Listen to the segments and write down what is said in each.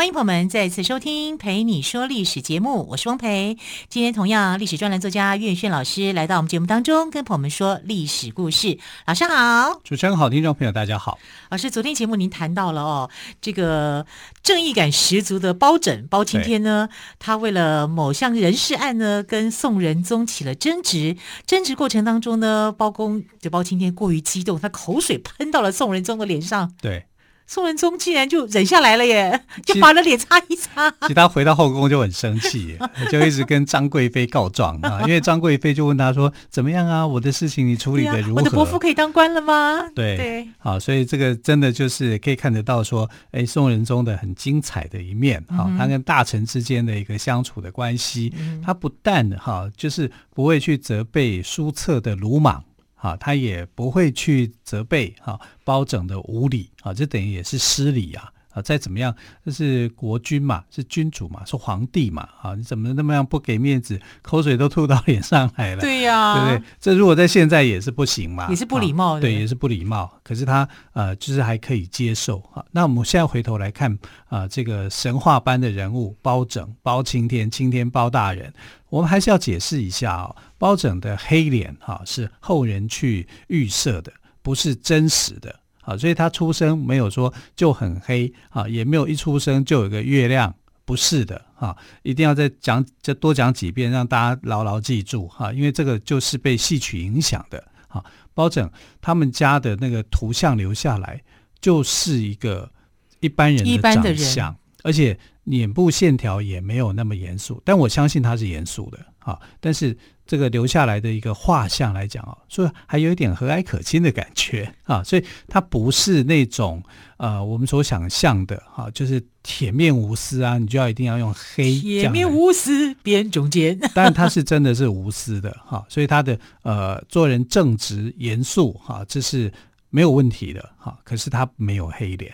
欢迎朋友们再次收听《陪你说历史》节目，我是汪培。今天同样，历史专栏作家岳轩老师来到我们节目当中，跟朋友们说历史故事。老师好，主持人好，听众朋友大家好。老师，昨天节目您谈到了哦，这个正义感十足的包拯包青天呢，他为了某项人事案呢，跟宋仁宗起了争执，争执过程当中呢，包公就包青天过于激动，他口水喷到了宋仁宗的脸上。对。宋仁宗竟然就忍下来了耶，就把那脸擦一擦。其实他回到后宫就很生气，就一直跟张贵妃告状啊。因为张贵妃就问他说：“怎么样啊？我的事情你处理的如何？我的伯父可以当官了吗？”对对，好，所以这个真的就是可以看得到说，哎，宋仁宗的很精彩的一面哈，他跟大臣之间的一个相处的关系，他不但哈就是不会去责备书册的鲁莽。啊，他也不会去责备啊包拯的无礼啊，这等于也是失礼啊啊！再怎么样，这是国君嘛，是君主嘛，是皇帝嘛啊！你怎么那么样不给面子，口水都吐到 脸上来了？对呀、啊，对不对？这如果在现在也是不行嘛，也是不礼貌的，对，也是不礼貌。可是他呃，就是还可以接受啊。那我们现在回头来看啊，这个神话般的人物包拯、包青天、青天包大人。我们还是要解释一下啊、哦，包拯的黑脸哈是后人去预设的，不是真实的啊，所以他出生没有说就很黑啊，也没有一出生就有个月亮，不是的啊，一定要再讲再多讲几遍，让大家牢牢记住哈，因为这个就是被戏曲影响的啊。包拯他们家的那个图像留下来，就是一个一般人的长相，而且。脸部线条也没有那么严肃，但我相信他是严肃的啊。但是这个留下来的一个画像来讲啊，所以还有一点和蔼可亲的感觉啊。所以他不是那种呃我们所想象的哈、啊，就是铁面无私啊，你就要一定要用黑铁面无私辨忠奸。但他是真的是无私的哈、啊，所以他的呃做人正直严肃哈，这是没有问题的哈、啊。可是他没有黑脸。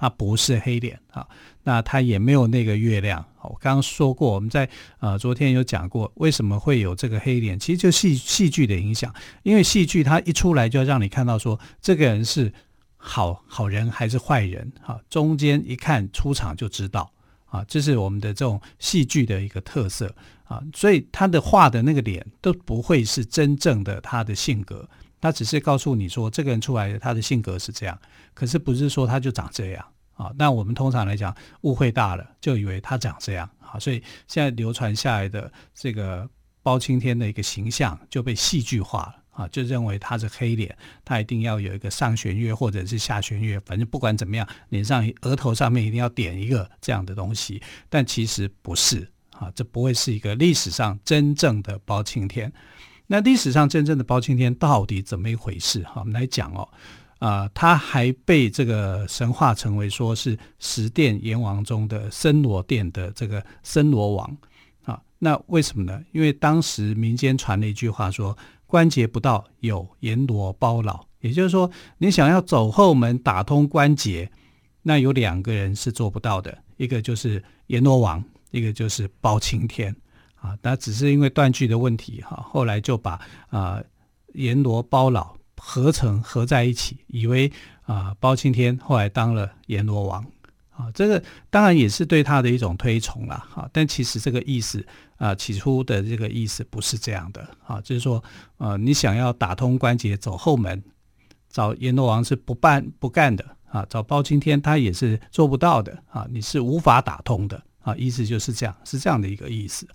他不是黑脸啊，那他也没有那个月亮。我刚刚说过，我们在呃昨天有讲过，为什么会有这个黑脸？其实就戏戏剧的影响，因为戏剧它一出来就要让你看到说这个人是好好人还是坏人啊，中间一看出场就知道啊，这是我们的这种戏剧的一个特色啊，所以他的画的那个脸都不会是真正的他的性格。他只是告诉你说，这个人出来的他的性格是这样，可是不是说他就长这样啊？那我们通常来讲误会大了，就以为他长这样啊。所以现在流传下来的这个包青天的一个形象就被戏剧化了啊，就认为他是黑脸，他一定要有一个上弦月或者是下弦月，反正不管怎么样，脸上额头上面一定要点一个这样的东西。但其实不是啊，这不会是一个历史上真正的包青天。那历史上真正的包青天到底怎么一回事？哈，我们来讲哦，啊、他还被这个神话成为说是十殿阎王中的森罗殿的这个森罗王啊。那为什么呢？因为当时民间传了一句话说：“关节不到，有阎罗包老。”也就是说，你想要走后门打通关节，那有两个人是做不到的，一个就是阎罗王，一个就是包青天。啊，那只是因为断句的问题哈，后来就把啊阎罗包老合成合在一起，以为啊包青天后来当了阎罗王啊，这个当然也是对他的一种推崇了哈，但其实这个意思啊起初的这个意思不是这样的啊，就是说呃你想要打通关节走后门，找阎罗王是不办不干的啊，找包青天他也是做不到的啊，你是无法打通的啊，意思就是这样，是这样的一个意思。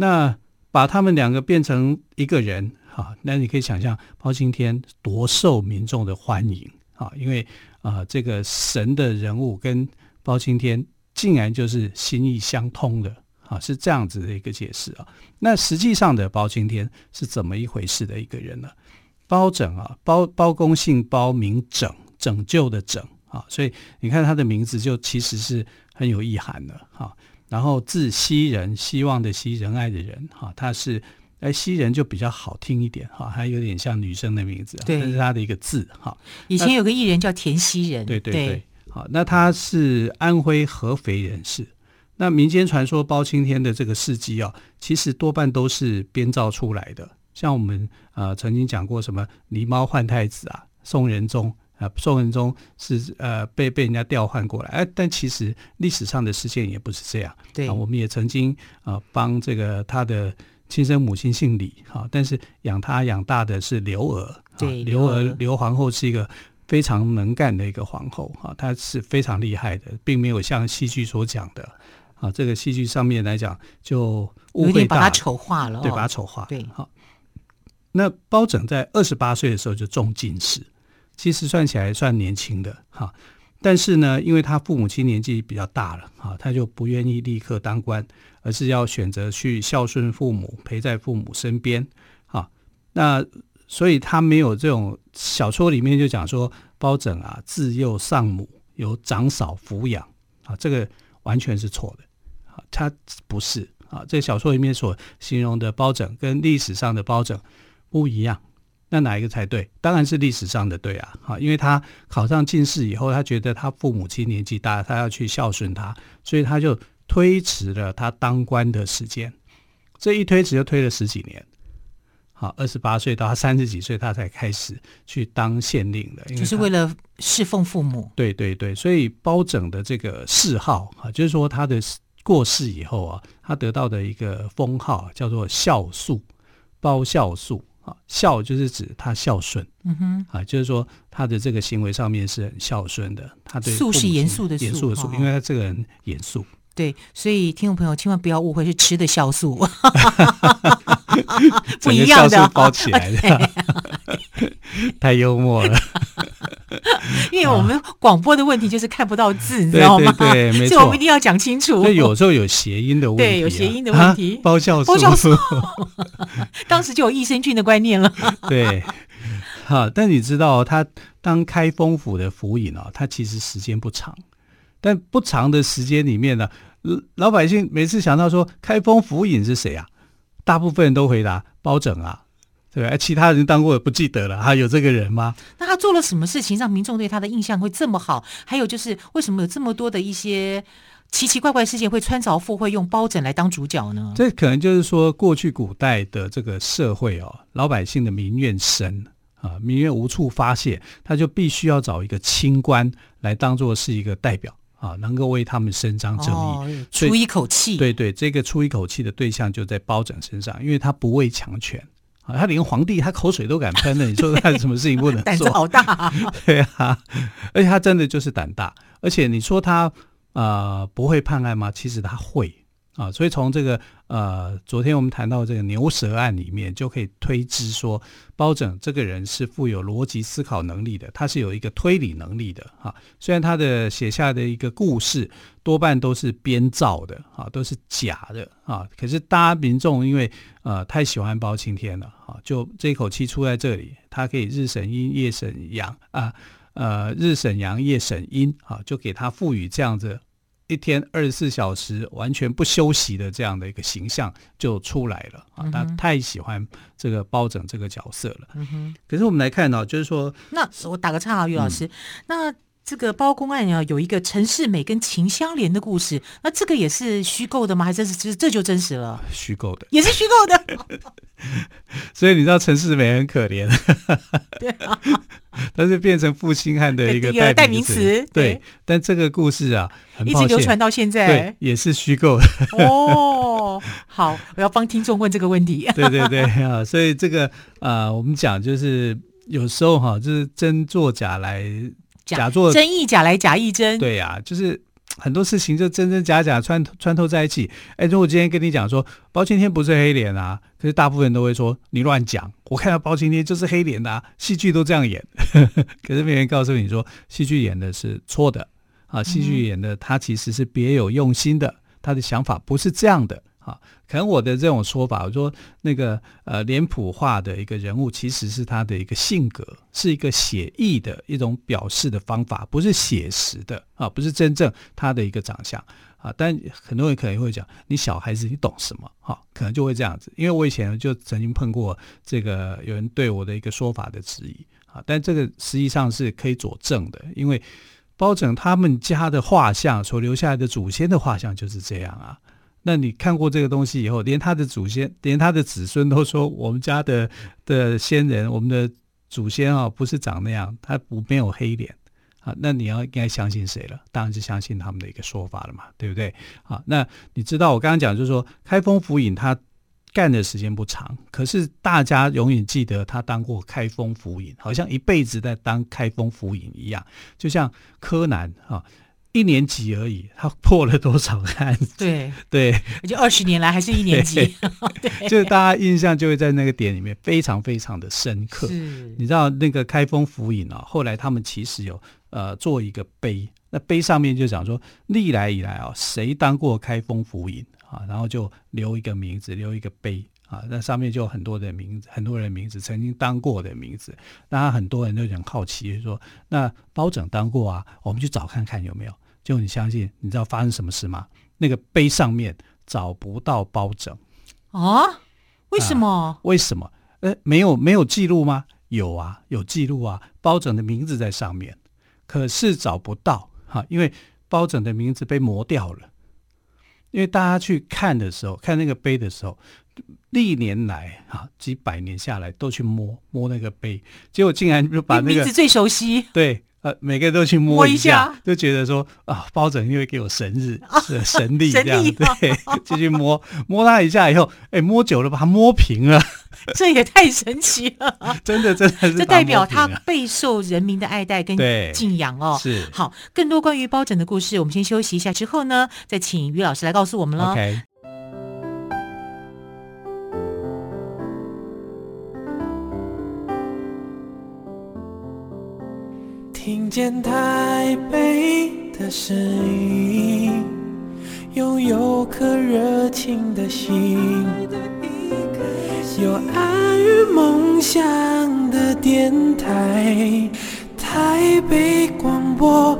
那把他们两个变成一个人啊，那你可以想象包青天多受民众的欢迎啊，因为啊，这个神的人物跟包青天竟然就是心意相通的啊，是这样子的一个解释啊。那实际上的包青天是怎么一回事的一个人呢？包拯啊，包包公姓包，名拯，拯救的拯啊，所以你看他的名字就其实是很有意涵的哈。然后字希人，希望的希，仁爱的人，哈，他是哎，西人就比较好听一点哈，还有点像女生的名字，对，这是他的一个字哈。以前有个艺人叫田西人，对对对，对，好，那他是安徽合肥人士。那民间传说包青天的这个事迹啊，其实多半都是编造出来的。像我们呃曾经讲过什么狸猫换太子啊，宋仁宗啊，宋仁宗是呃被被人家调换过来，哎，但其实历史上的事件也不是这样。对，啊，我们也曾经啊帮这个他的亲生母亲姓李哈，但是养他养大的是刘娥。对，刘娥刘皇后是一个非常能干的一个皇后哈，她是非常厉害的，并没有像戏剧所讲的。啊，这个戏剧上面来讲，就误会把她丑化了，哦，对，把她丑化。对，好。那包拯在二十八岁的时候就中进士，其实算起来算年轻的哈。但是呢，因为他父母亲年纪比较大了哈，他就不愿意立刻当官，而是要选择去孝顺父母，陪在父母身边。哈，那所以他没有这种小说里面就讲说，包拯啊，自幼丧母，由长嫂抚养啊，这个完全是错的啊。他不是啊，这小说里面所形容的包拯跟历史上的包拯不一样。那哪一个才对？当然是历史上的对啊！哈，因为他考上进士以后，他觉得他父母亲年纪大，他要去孝顺他，所以他就推迟了他当官的时间。这一推迟就推了十几年。好，二十八岁到他三十几岁，他才开始去当县令的，就是为了侍奉父母。对对对，所以包拯的这个谥号啊，就是说他的。过世以后啊，他得到的一个封号叫做孝肃，包孝肃啊，孝就是指他孝顺，嗯哼，啊，就是说他的这个行为上面是很孝顺的。他对素是严肃的肃，严肃的素，因为他这个人严肃。对，所以听众朋友千万不要误会，是吃的酵素，不一样的，包起来的，太幽默了。因为我们广播的问题就是看不到字，你知道吗？对，对，对，没错，所以我们一定要讲清楚。所以有时候有谐音的问题，对，有谐音的问题。包酵素，包教授，当时就有益生菌的观念了。对，好，但你知道，他当开封府的府尹啊，他其实时间不长，但不长的时间里面呢。老百姓每次想到说开封府尹是谁啊？大部分人都回答包拯啊，对吧？其他人当过也不记得了，还有这个人吗？那他做了什么事情让民众对他的印象会这么好？还有就是为什么有这么多的一些奇奇怪怪事件会穿凿附会用包拯来当主角呢？这可能就是说过去古代的这个社会哦，老百姓的民怨深啊，民怨无处发泄，他就必须要找一个清官来当做是一个代表。啊，能够为他们伸张正义，哦、出一口气。对对，这个出一口气的对象就在包拯身上，因为他不畏强权啊，他连皇帝他口水都敢喷了，你说他有什么事情不能 做？胆子好大、啊，对啊，而且他真的就是胆大，而且你说他啊、呃、不会判案吗？其实他会。啊，所以从这个呃，昨天我们谈到这个牛舌案里面，就可以推知说，包拯这个人是富有逻辑思考能力的，他是有一个推理能力的哈、虽然他的写下的一个故事多半都是编造的啊，都是假的啊，可是大家民众因为呃太喜欢包青天了啊，就这一口气出在这里，他可以日审阴夜审阳啊，呃日审阳夜审阴啊，就给他赋予这样子。一天二十四小时完全不休息的这样的一个形象就出来了啊！他太喜欢这个包拯这个角色了。嗯。可是我们来看到，就是说，那我打个岔啊，于老师，嗯、那这个包公案啊，有一个陈世美跟秦香莲的故事，那这个也是虚构的吗？还是这这就真实了？虚构的，也是虚构的。所以你知道陈世美很可怜，对啊，他是变成负心汉的一个代名词。对，对，但这个故事啊，一直流传到现在，对，也是虚构的。哦，好，我要帮听众问这个问题。对对对啊，所以这个啊、呃，我们讲就是有时候哈，就是真作假来假，假作真亦假来假亦真。对呀、啊，就是。很多事情就真真假假穿穿透在一起。哎，如果今天跟你讲说包青天不是黑脸啊，可是大部分人都会说你乱讲。我看到包青天就是黑脸的啊，戏剧都这样演。可是没人告诉你说戏剧演的是错的啊，戏剧演的他其实是别有用心的，他的想法不是这样的。啊，可能我的这种说法，我说那个呃脸谱化的一个人物，其实是他的一个性格，是一个写意的一种表示的方法，不是写实的啊，不是真正他的一个长相啊，但很多人可能会讲，你小孩子你懂什么？哈，可能就会这样子。因为我以前就曾经碰过这个有人对我的一个说法的质疑啊，但这个实际上是可以佐证的，因为包拯他们家的画像所留下来的祖先的画像就是这样啊。那你看过这个东西以后，连他的祖先，连他的子孙都说，我们家的的先人，我们的祖先啊，不是长那样，他不没有黑脸啊。那你要应该相信谁了？当然是相信他们的一个说法了嘛，对不对？啊，那你知道我刚刚讲就是说，开封府尹他干的时间不长，可是大家永远记得他当过开封府尹，好像一辈子在当开封府尹一样，就像柯南啊。一年级而已，他破了多少案子？对 对，而且二十年来还是一年级，对，就是大家印象就会在那个点里面非常非常的深刻。是，你知道那个开封府尹啊，后来他们其实有呃做一个碑，那碑上面就讲说历来以来啊，谁当过开封府尹啊，然后就留一个名字，留一个碑。啊，那上面就有很多的名字，很多人名字曾经当过的名字。那很多人都很好奇，就说那包拯当过啊，我们去找看看有没有。就你相信，你知道发生什么事吗？那个碑上面找不到包拯啊？为什么？啊、为什么？呃，没有没有记录吗？有啊，有记录啊，包拯的名字在上面，可是找不到哈、啊，因为包拯的名字被磨掉了。因为大家去看的时候，看那个碑的时候。历年来啊，几百年下来都去摸摸那个碑，结果竟然就把那个名字最熟悉，对，呃，每个人都去摸一下，摸一下。就觉得说啊，包拯因为给我神日，啊、神力这样，对，就去摸摸他一下以后，哎，摸久了把它摸平了，这也太神奇了，真的真的是，这代表他备受人民的爱戴跟敬仰哦。是好，更多关于包拯的故事，我们先休息一下，之后呢，再请于老师来告诉我们喽。Okay. 听见台北的声音，拥有颗热情的心，有爱与梦想的电台，台北广播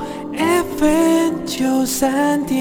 FM 九三点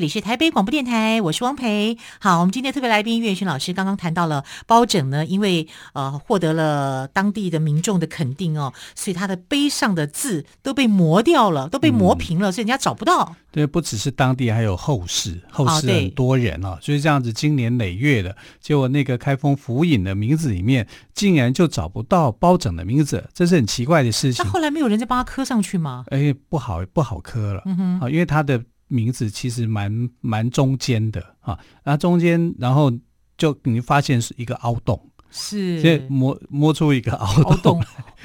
这里是台北广播电台，我是汪培。好，我们今天特别来宾岳轩老师刚刚谈到了包拯呢，因为呃获得了当地的民众的肯定哦，所以他的碑上的字都被磨掉了，都被磨平了，嗯、所以人家找不到。对，不只是当地，还有后世，后世很多人哦，所以这样子经年累月的，结果那个开封府尹的名字里面竟然就找不到包拯的名字，这是很奇怪的事情。那后来没有人再帮他刻上去吗？哎，不好，不好刻了，嗯哼，啊，因为他的。名字其实蛮蛮中间的啊，然后中间，然后就你发现是一个凹洞，是，所以摸摸出一个凹洞，凹洞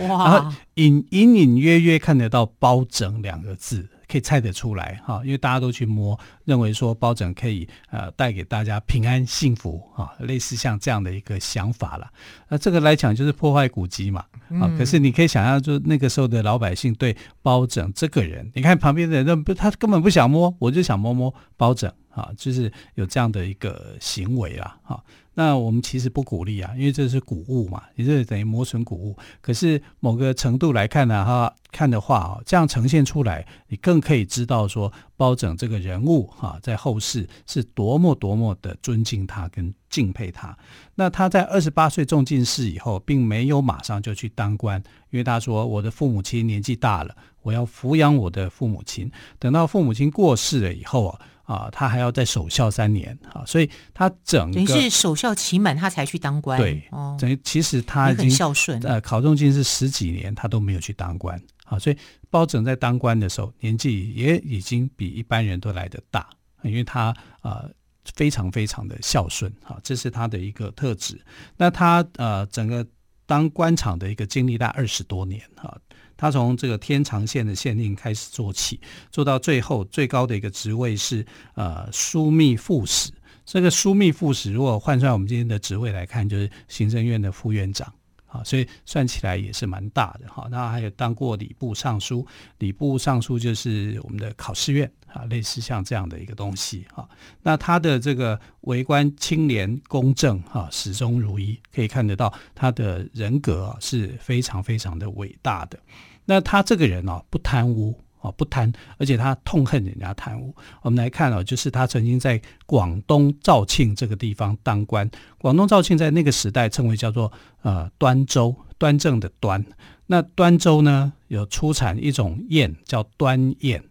哇，然后隐隐隐约约看得到“包拯”两个字。可以猜得出来哈，因为大家都去摸，认为说包拯可以呃带给大家平安幸福啊，类似像这样的一个想法了。那这个来讲就是破坏古迹嘛啊。可是你可以想象，就那个时候的老百姓对包拯这个人，你看旁边的人，他根本不想摸，我就想摸摸包拯啊，就是有这样的一个行为啊。哈。那我们其实不鼓励啊，因为这是古物嘛，也就是等于磨损古物。可是某个程度来看呢，哈，看的话啊，这样呈现出来，你更可以知道说包拯这个人物哈，在后世是多么多么的尊敬他跟敬佩他。那他在二十八岁中进士以后，并没有马上就去当官，因为他说我的父母亲年纪大了，我要抚养我的父母亲。等到父母亲过世了以后啊。啊，他还要再守孝三年啊，所以他整个等于是守孝期满，他才去当官。对，哦，等于其实他已经很孝顺。呃，考中进士十几年，他都没有去当官啊，所以包拯在当官的时候，年纪也已经比一般人都来得大，因为他啊、呃、非常非常的孝顺啊，这是他的一个特质。那他呃整个当官场的一个经历大概二十多年啊。他从这个天长县的县令开始做起，做到最后最高的一个职位是呃枢密副使，这个枢密副使，如果换算我们今天的职位来看，就是行政院的副院长。啊，所以算起来也是蛮大的哈。那还有当过礼部尚书，礼部尚书就是我们的考试院啊，类似像这样的一个东西哈。那他的这个为官清廉公正哈，始终如一，可以看得到他的人格啊是非常非常的伟大的。那他这个人啊不贪污。哦，不贪，而且他痛恨人家贪污。我们来看哦，就是他曾经在广东肇庆这个地方当官。广东肇庆在那个时代称为叫做呃端州，端正的端。那端州呢有出产一种砚叫端砚，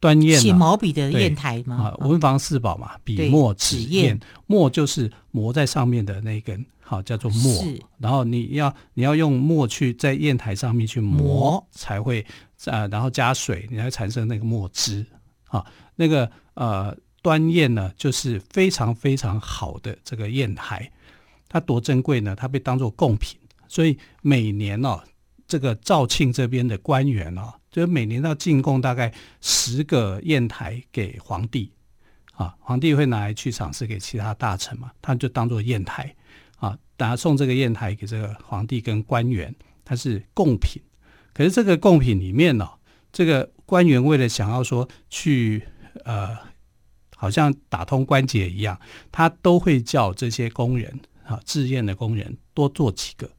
端砚写毛笔的砚台吗？啊，文房四宝嘛，笔墨纸砚，墨就是磨在上面的那一根。好，叫做墨，然后你要你要用墨去在砚台上面去磨，磨才会呃，然后加水，你才产生那个墨汁。啊，那个呃端砚呢，就是非常非常好的这个砚台，它多珍贵呢？它被当做贡品，所以每年哦，这个肇庆这边的官员哦，就每年要进贡大概十个砚台给皇帝，啊，皇帝会拿来去赏赐给其他大臣嘛，他就当做砚台。啊，拿送这个砚台给这个皇帝跟官员，它是贡品。可是这个贡品里面呢、哦，这个官员为了想要说去呃，好像打通关节一样，他都会叫这些工人啊，制砚的工人多做几个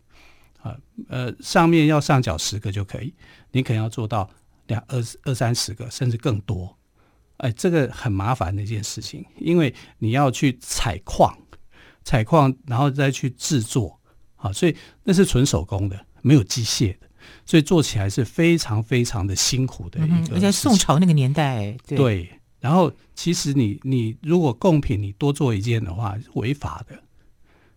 啊，呃，上面要上缴十个就可以，你可能要做到两二二三十个，甚至更多。哎，这个很麻烦的一件事情，因为你要去采矿。采矿，然后再去制作，啊，所以那是纯手工的，没有机械的，所以做起来是非常非常的辛苦的一个。在宋朝那个年代，对。对，然后其实你你如果贡品你多做一件的话，违法的，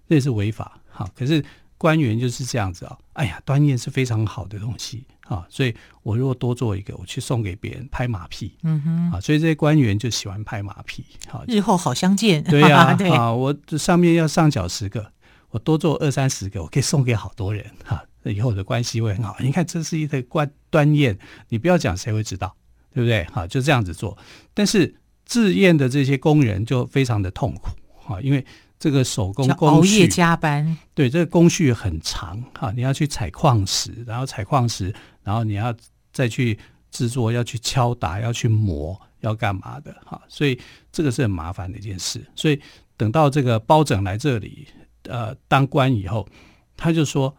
那是违法。好，可是官员就是这样子啊，哎呀，端砚是非常好的东西。啊，所以我如果多做一个，我去送给别人拍马屁，嗯哼，啊，所以这些官员就喜欢拍马屁，好，日后好相见，对呀、啊，对啊，我这上面要上缴十个，我多做二三十个，我可以送给好多人，哈，那以后的关系会很好。你看，这是一个关端砚，你不要讲谁会知道，对不对？好，就这样子做，但是制砚的这些工人就非常的痛苦，哈，因为。这个手工工熬夜加班，对，这个工序很长哈，你要去采矿石，然后采矿石，然后你要再去制作，要去敲打，要去磨，要干嘛的哈？所以这个是很麻烦的一件事。所以等到这个包拯来这里呃当官以后，他就说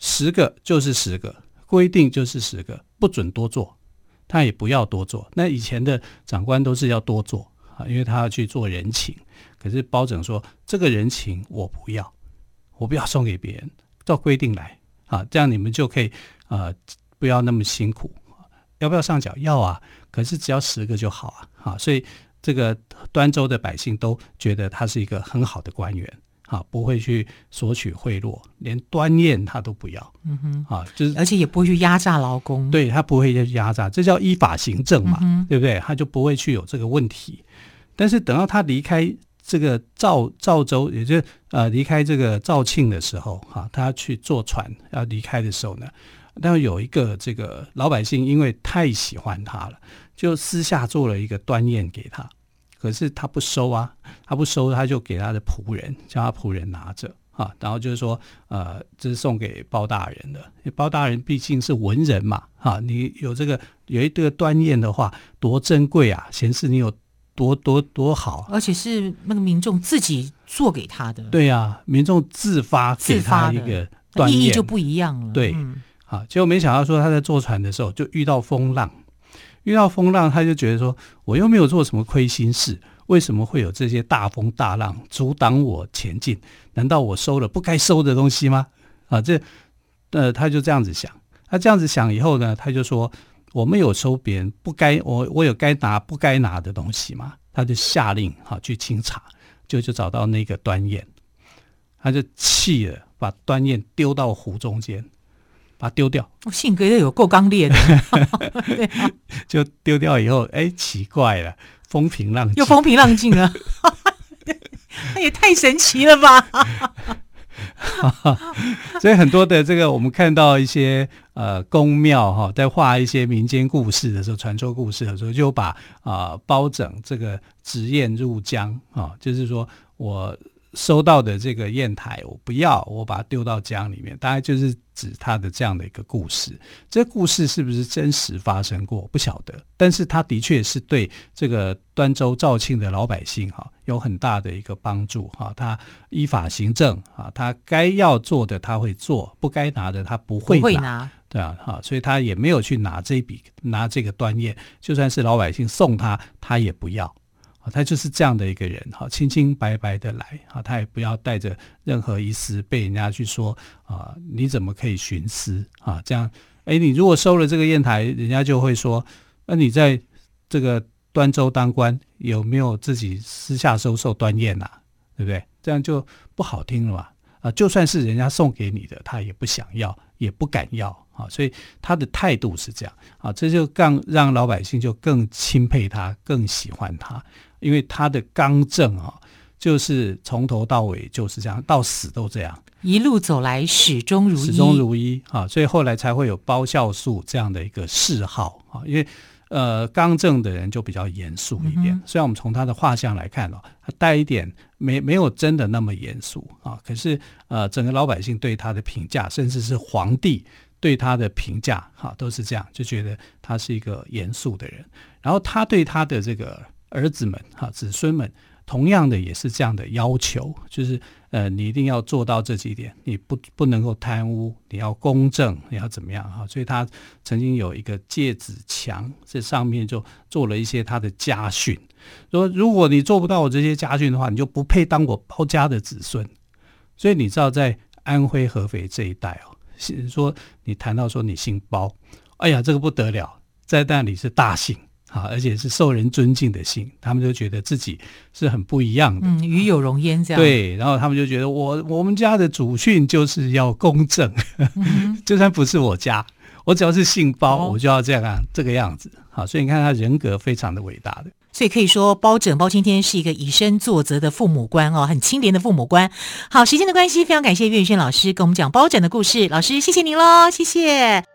十个就是十个，规定就是十个，不准多做，他也不要多做。那以前的长官都是要多做啊，因为他要去做人情。可是包拯说：“这个人情我不要，我不要送给别人，照规定来啊，这样你们就可以呃不要那么辛苦。要不要上缴？要啊，可是只要十个就好啊。啊，所以这个端州的百姓都觉得他是一个很好的官员啊，不会去索取贿赂，连端砚他都不要。嗯哼，啊，就是而且也不会去压榨劳工，对他不会去压榨，这叫依法行政嘛，嗯、对不对？他就不会去有这个问题。但是等到他离开。这个赵赵州，也就是呃离开这个肇庆的时候，哈、啊，他去坐船要离开的时候呢，但有一个这个老百姓因为太喜欢他了，就私下做了一个端砚给他，可是他不收啊，他不收，他就给他的仆人，叫他仆人拿着啊，然后就是说，呃，这是送给包大人的，包大人毕竟是文人嘛，哈、啊，你有这个有一个端砚的话，多珍贵啊，显示你有。多多多好，而且是那个民众自己做给他的。对呀、啊，民众自发给他一个端砚，意义就不一样了。对，嗯、好，结果没想到说他在坐船的时候就遇到风浪，遇到风浪他就觉得说，我又没有做什么亏心事，为什么会有这些大风大浪阻挡我前进？难道我收了不该收的东西吗？啊，这呃，他就这样子想。他这样子想以后呢，他就说。我没有收别人不该，我我有该拿不该拿的东西嘛？他就下令哈去清查，就就找到那个端砚，他就气了，把端砚丢到湖中间，把它丢掉。我性格也有够刚烈的，就丢掉以后，哎，奇怪了，风平浪静，又风平浪静了，那也太神奇了吧！所以很多的这个，我们看到一些呃宫庙哈，在画一些民间故事的时候，传说故事的时候，就把啊、呃、包拯这个执砚入江啊，就是说我。收到的这个砚台，我不要，我把它丢到江里面。大概就是指他的这样的一个故事。这故事是不是真实发生过？不晓得。但是他的确是对这个端州肇庆的老百姓哈有很大的一个帮助哈。他依法行政啊，他该要做的他会做，不该拿的他不会拿。不会拿。对啊，哈，所以他也没有去拿这笔拿这个端砚，就算是老百姓送他，他也不要。他就是这样的一个人，哈，清清白白的来，啊，他也不要带着任何一丝被人家去说，啊，你怎么可以徇私啊？这样，哎，你如果收了这个砚台，人家就会说，那你在这个端州当官，有没有自己私下收受端砚呐？对不对？这样就不好听了嘛。啊，就算是人家送给你的，他也不想要，也不敢要。啊，所以他的态度是这样，啊，这就更让老百姓就更钦佩他，更喜欢他。因为他的刚正啊，就是从头到尾就是这样，到死都这样，一路走来始终如一，始终如一啊，所以后来才会有包孝肃这样的一个谥号啊。因为呃，刚正的人就比较严肃一点，嗯、虽然我们从他的画像来看哦，他带一点没没有真的那么严肃啊，可是呃，整个老百姓对他的评价，甚至是皇帝对他的评价哈，都是这样，就觉得他是一个严肃的人，然后他对他的这个。儿子们哈，子孙们同样的也是这样的要求，就是呃，你一定要做到这几点，你不不能够贪污，你要公正，你要怎么样哈？所以他曾经有一个戒子墙，这上面就做了一些他的家训，说如果你做不到我这些家训的话，你就不配当我包家的子孙。所以你知道，在安徽合肥这一带哦，说你谈到说你姓包，哎呀，这个不得了，在那里是大姓。啊，而且是受人尊敬的姓，他们就觉得自己是很不一样的，嗯，与有荣焉这样。对，然后他们就觉得我我们家的祖训就是要公正，嗯、就算不是我家，我只要是姓包，哦、我就要这样啊，这个样子。好，所以你看他人格非常的伟大的，所以可以说包拯包青天是一个以身作则的父母官哦，很清廉的父母官。好，时间的关系，非常感谢岳宇轩老师跟我们讲包拯的故事，老师谢谢您喽，谢谢。